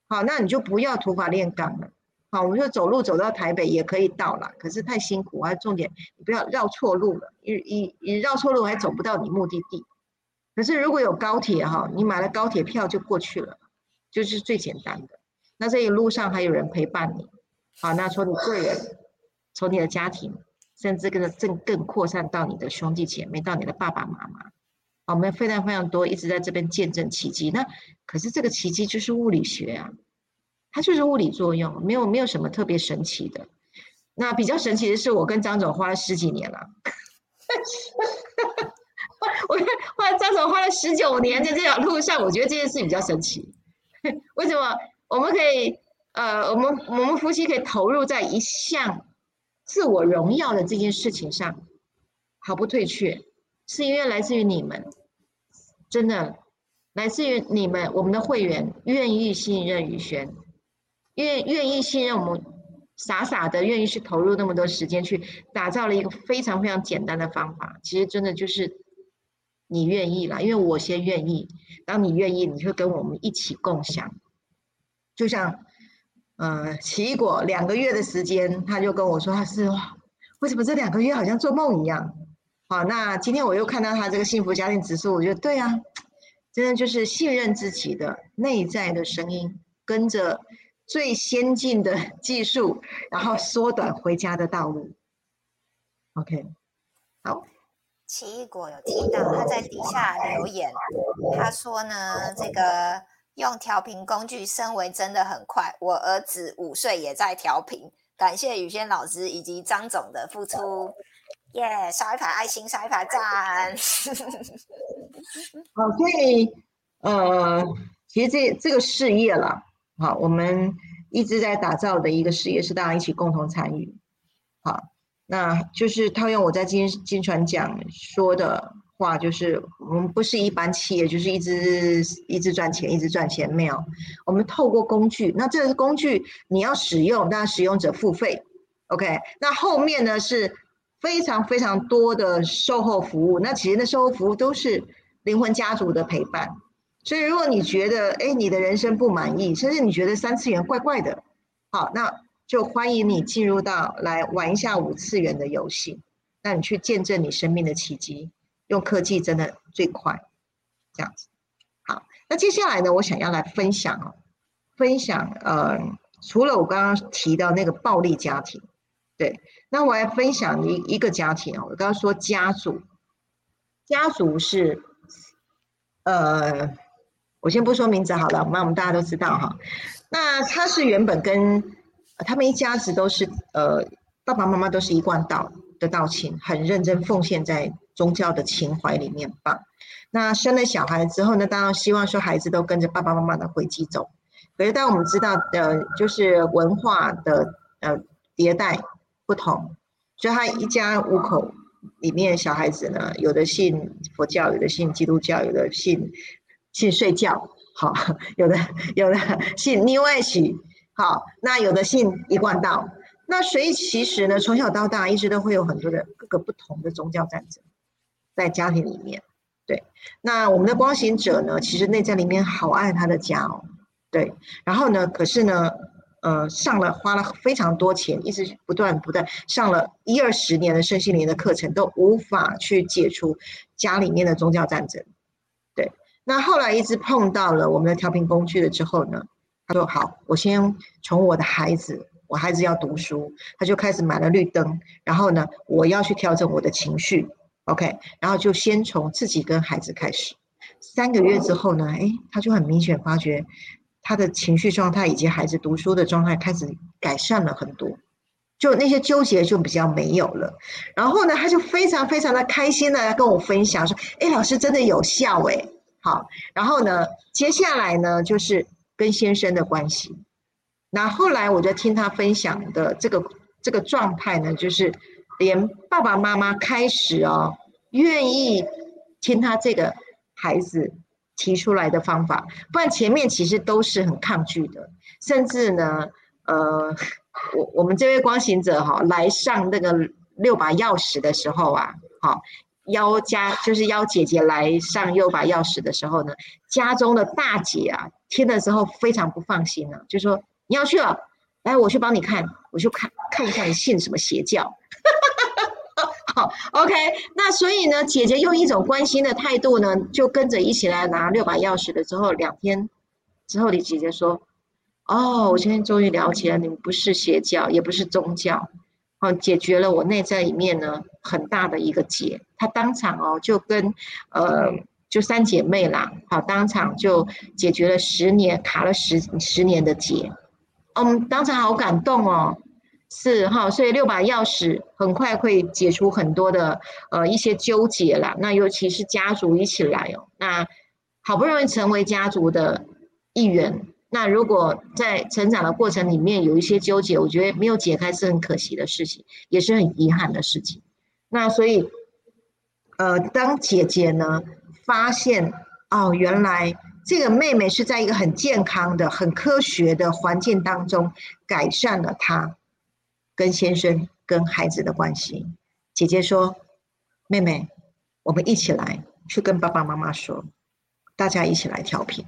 好，那你就不要土法炼钢了。好，我们说走路走到台北也可以到了，可是太辛苦啊。重点你不要绕错路了，一一一绕错路还走不到你目的地。可是如果有高铁哈，你买了高铁票就过去了，就是最简单的。那这一路上还有人陪伴你，好，那从你个人，从你的家庭，甚至更更更扩散到你的兄弟姐妹，到你的爸爸妈妈，我们非常非常多，一直在这边见证奇迹。那可是这个奇迹就是物理学啊，它就是物理作用，没有没有什么特别神奇的。那比较神奇的是，我跟张总花了十几年了。我跟花张总花了十九年在这条路上，我觉得这件事比较神奇。为什么我们可以呃，我们我们夫妻可以投入在一项自我荣耀的这件事情上，毫不退却，是因为来自于你们，真的来自于你们，我们的会员愿意信任宇轩，愿愿意信任我们。傻傻的愿意去投入那么多时间去打造了一个非常非常简单的方法，其实真的就是你愿意啦，因为我先愿意，当你愿意，你会跟我们一起共享。就像呃奇异果两个月的时间，他就跟我说他是，为什么这两个月好像做梦一样？好，那今天我又看到他这个幸福家庭指数，我觉得对啊，真的就是信任自己的内在的声音，跟着。最先进的技术，然后缩短回家的道路。OK，好。奇异果有听到他在底下留言，他说呢，这个用调频工具升维真的很快。我儿子五岁也在调频，感谢宇轩老师以及张总的付出。耶，刷一排爱心，刷一排赞。好，所以呃，其实这这个事业了。好，我们一直在打造的一个事业是大家一起共同参与。好，那就是套用我在金金传讲说的话，就是我们不是一般企业，就是一直一直赚钱，一直赚钱，没有。我们透过工具，那这个工具你要使用，那使用者付费。OK，那后面呢是非常非常多的售后服务，那其实那售后服务都是灵魂家族的陪伴。所以，如果你觉得哎，你的人生不满意，甚至你觉得三次元怪怪的，好，那就欢迎你进入到来玩一下五次元的游戏，那你去见证你生命的奇迹。用科技真的最快，这样子。好，那接下来呢，我想要来分享哦，分享呃，除了我刚刚提到那个暴力家庭，对，那我来分享一一个家庭哦，我刚刚说家族，家族是呃。我先不说名字好了，那我们大家都知道哈。那他是原本跟他们一家子都是呃爸爸妈妈都是一贯道的道亲，很认真奉献在宗教的情怀里面吧。那生了小孩之后呢，当然希望说孩子都跟着爸爸妈妈的轨迹走。可是当我们知道的，就是文化的呃迭代不同，所以他一家五口里面小孩子呢，有的信佛教，有的信基督教，有的信。信睡觉，好，有的 有的信 New Age，好，那有的信一贯道，那所以其实呢，从小到大一直都会有很多的各个不同的宗教战争在家庭里面，对，那我们的光行者呢，其实内在里面好爱他的家哦，对，然后呢，可是呢，呃，上了花了非常多钱，一直不断不断上了一二十年的圣心灵的课程，都无法去解除家里面的宗教战争。那后来一直碰到了我们的调频工具了之后呢，他说好，我先从我的孩子，我孩子要读书，他就开始买了绿灯，然后呢，我要去调整我的情绪，OK，然后就先从自己跟孩子开始，三个月之后呢，哎，他就很明显发觉他的情绪状态以及孩子读书的状态开始改善了很多，就那些纠结就比较没有了，然后呢，他就非常非常的开心的跟我分享说，哎，老师真的有效哎。好，然后呢，接下来呢就是跟先生的关系。那后来我就听他分享的这个这个状态呢，就是连爸爸妈妈开始哦，愿意听他这个孩子提出来的方法，不然前面其实都是很抗拒的，甚至呢，呃，我我们这位光行者哈来上那个六把钥匙的时候啊，好。邀家就是邀姐姐来上六把钥匙的时候呢，家中的大姐啊，听的时候非常不放心呢，就说你要去了，来我去帮你看，我去看看一下你信什么邪教。好，好，OK，那所以呢，姐姐用一种关心的态度呢，就跟着一起来拿六把钥匙的之后，两天之后，你姐姐说：“哦，我今天终于了解了，你们不是邪教，也不是宗教，哦，解决了我内在里面呢很大的一个结。”她当场哦，就跟呃，就三姐妹啦，好，当场就解决了十年卡了十十年的结，嗯，当场好感动哦。是哈，所以六把钥匙很快会解除很多的呃一些纠结啦。那尤其是家族一起来哦，那好不容易成为家族的一员，那如果在成长的过程里面有一些纠结，我觉得没有解开是很可惜的事情，也是很遗憾的事情。那所以，呃，当姐姐呢发现哦，原来这个妹妹是在一个很健康的、很科学的环境当中改善了她。跟先生、跟孩子的关系，姐姐说：“妹妹，我们一起来去跟爸爸妈妈说，大家一起来调频。”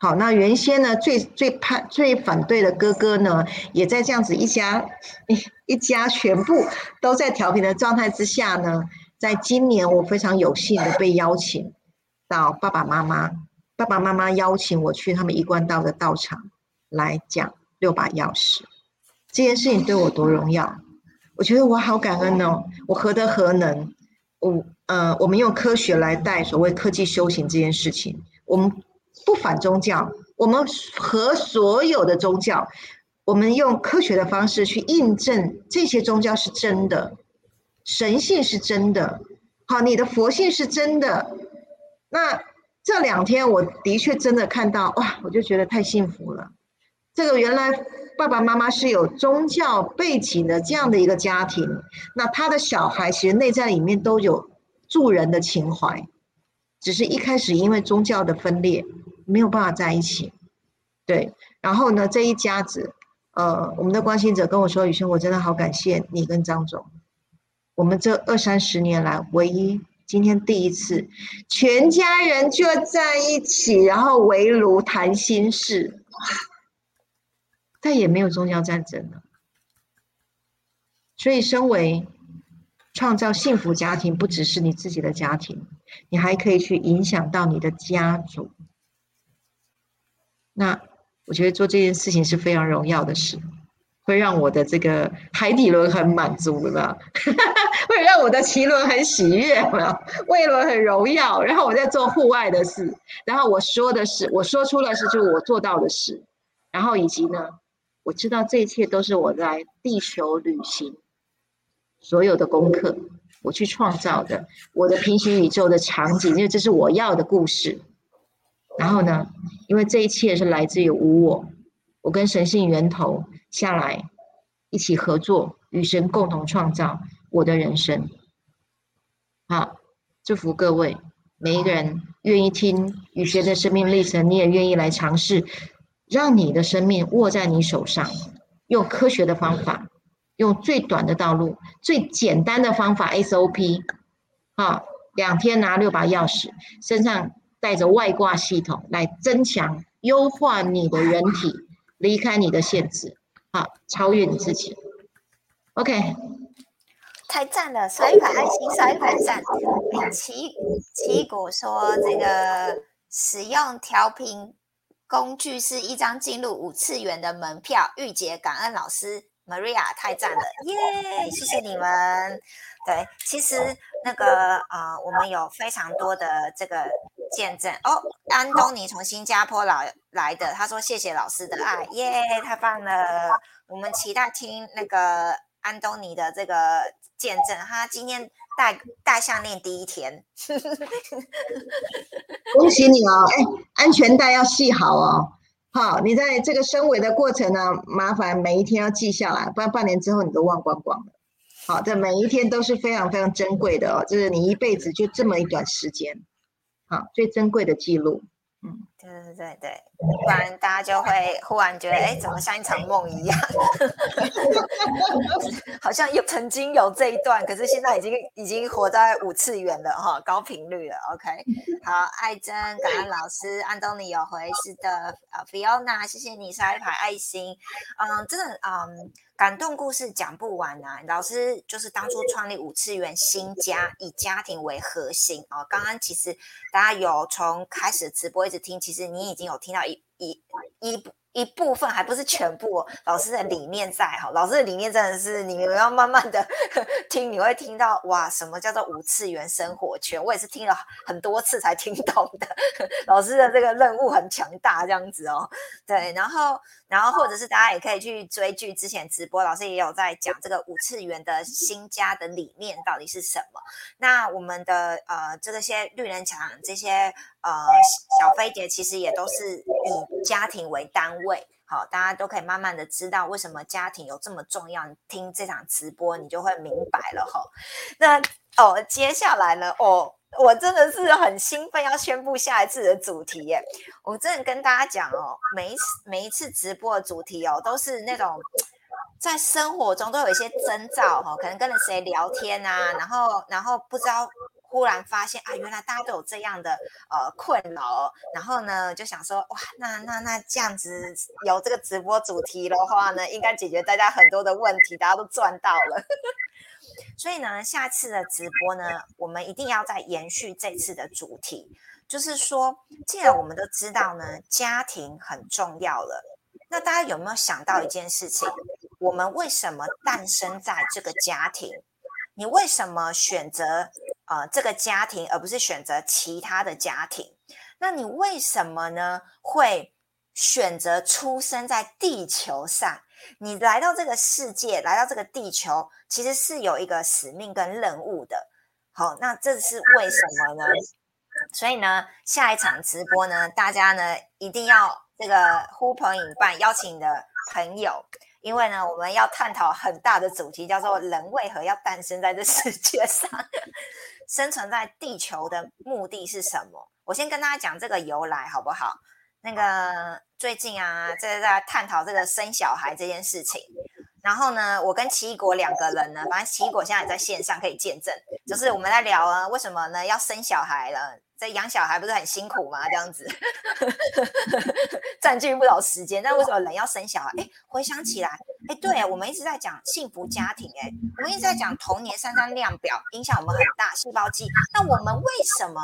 好，那原先呢最最怕、最反对的哥哥呢，也在这样子一家一 一家全部都在调频的状态之下呢，在今年我非常有幸的被邀请到爸爸妈妈，爸爸妈妈邀请我去他们一贯道的道场来讲六把钥匙。这件事情对我多荣耀，我觉得我好感恩哦，我何德何能？我呃，我们用科学来带所谓科技修行这件事情，我们不反宗教，我们和所有的宗教，我们用科学的方式去印证这些宗教是真的，神性是真的，好，你的佛性是真的。那这两天我的确真的看到哇，我就觉得太幸福了，这个原来。爸爸妈妈是有宗教背景的这样的一个家庭，那他的小孩其实内在里面都有助人的情怀，只是一开始因为宗教的分裂没有办法在一起。对，然后呢，这一家子，呃，我们的关心者跟我说：“雨轩，我真的好感谢你跟张总，我们这二三十年来唯一今天第一次，全家人就在一起，然后围炉谈心事。”再也没有宗教战争了，所以身为创造幸福家庭，不只是你自己的家庭，你还可以去影响到你的家族。那我觉得做这件事情是非常荣耀的事，会让我的这个海底轮很满足了，会让我的脐轮很喜悦了，胃轮很荣耀。然后我在做户外的事，然后我说的是，我说出了是就我做到的事，然后以及呢。我知道这一切都是我在地球旅行所有的功课，我去创造的我的平行宇宙的场景，因为这是我要的故事。然后呢，因为这一切是来自于无我，我跟神性源头下来一起合作，与神共同创造我的人生。好，祝福各位每一个人愿意听雨轩的生命历程，你也愿意来尝试。让你的生命握在你手上，用科学的方法，用最短的道路、最简单的方法 SOP，啊，两天拿六把钥匙，身上带着外挂系统来增强、优化你的人体，离开你的限制，啊，超越你自己。OK，太赞了！刷一排爱心，刷一排赞。奇奇果说这个使用调频。工具是一张进入五次元的门票，玉洁感恩老师 Maria 太赞了，耶！谢谢你们。对，其实那个呃，我们有非常多的这个见证哦。安东尼从新加坡来来的，他说谢谢老师的爱，耶！太棒了，我们期待听那个安东尼的这个见证。他今天。戴戴项链第一天，恭喜你哦！哎，安全带要系好哦。好，你在这个升维的过程呢，麻烦每一天要记下来，不然半年之后你都忘光光了。好，这每一天都是非常非常珍贵的哦，就是你一辈子就这么一段时间，好，最珍贵的记录。嗯。对对对对，不然大家就会忽然觉得，哎，怎么像一场梦一样？好像有曾经有这一段，可是现在已经已经活在五次元了哈，高频率了。OK，好，爱珍，感恩老师，安东尼有回，是的，呃，Fiona，谢谢你刷一排爱心，嗯，真的，嗯。感动故事讲不完啊！老师就是当初创立五次元新家，以家庭为核心哦。刚刚其实大家有从开始直播一直听，其实你已经有听到一一一。一部分还不是全部，老师的理念在哈，老师的理念真的是你们要慢慢的 听，你会听到哇，什么叫做五次元生活圈？我也是听了很多次才听懂的。老师的这个任务很强大，这样子哦，对，然后然后或者是大家也可以去追剧，之前直播老师也有在讲这个五次元的新家的理念到底是什么。那我们的呃这个些绿人墙这些。呃，小飞碟其实也都是以家庭为单位，好，大家都可以慢慢的知道为什么家庭有这么重要。听这场直播，你就会明白了哈。那哦，接下来呢，哦，我真的是很兴奋，要宣布下一次的主题耶！我真的跟大家讲哦，每一次每一次直播的主题哦，都是那种在生活中都有一些征兆哈，可能跟了谁聊天啊，然后然后不知道。忽然发现啊，原来大家都有这样的呃困扰，然后呢就想说哇，那那那这样子有这个直播主题的话呢，应该解决大家很多的问题，大家都赚到了。所以呢，下次的直播呢，我们一定要再延续这次的主题，就是说，既然我们都知道呢，家庭很重要了，那大家有没有想到一件事情？我们为什么诞生在这个家庭？你为什么选择呃这个家庭，而不是选择其他的家庭？那你为什么呢？会选择出生在地球上？你来到这个世界，来到这个地球，其实是有一个使命跟任务的。好，那这是为什么呢？所以呢，下一场直播呢，大家呢一定要这个呼朋引伴，邀请你的朋友。因为呢，我们要探讨很大的主题，叫做人为何要诞生在这世界上，生存在地球的目的是什么？我先跟大家讲这个由来，好不好？那个最近啊，在在探讨这个生小孩这件事情。然后呢，我跟奇异果两个人呢，反正奇异果现在也在线上可以见证，就是我们在聊啊，为什么呢要生小孩了？这养小孩不是很辛苦吗？这样子 占据不少时间，但为什么人要生小孩？哎，回想起来，哎，对我们一直在讲幸福家庭，哎，我们一直在讲童年三张量表影响我们很大，细胞记。那我们为什么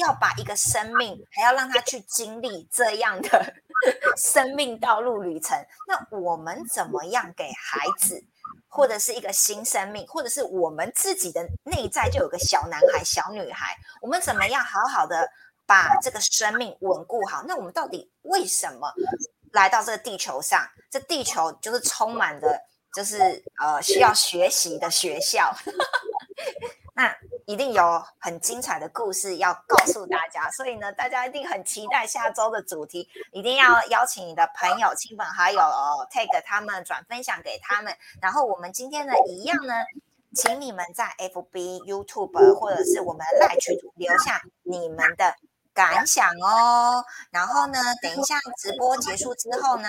要把一个生命还要让他去经历这样的 生命道路旅程？那我们怎么样给孩子？或者是一个新生命，或者是我们自己的内在就有个小男孩、小女孩，我们怎么样好好的把这个生命稳固好？那我们到底为什么来到这个地球上？这地球就是充满着，就是呃需要学习的学校。那一定有很精彩的故事要告诉大家，所以呢，大家一定很期待下周的主题，一定要邀请你的朋友、亲朋好友哦，take 他们转分享给他们。然后我们今天呢，一样呢，请你们在 FB、YouTube 或者是我们赖群留下你们的感想哦。然后呢，等一下直播结束之后呢。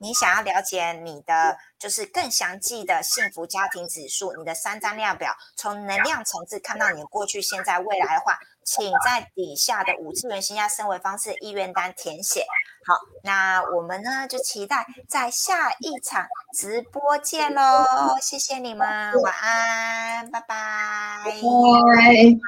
你想要了解你的就是更详细的幸福家庭指数，你的三张量表，从能量层次看到你的过去、现在、未来的话，请在底下的五次元新家升维方式意愿单填写。好，那我们呢就期待在下一场直播见喽！谢谢你们，晚安，拜拜。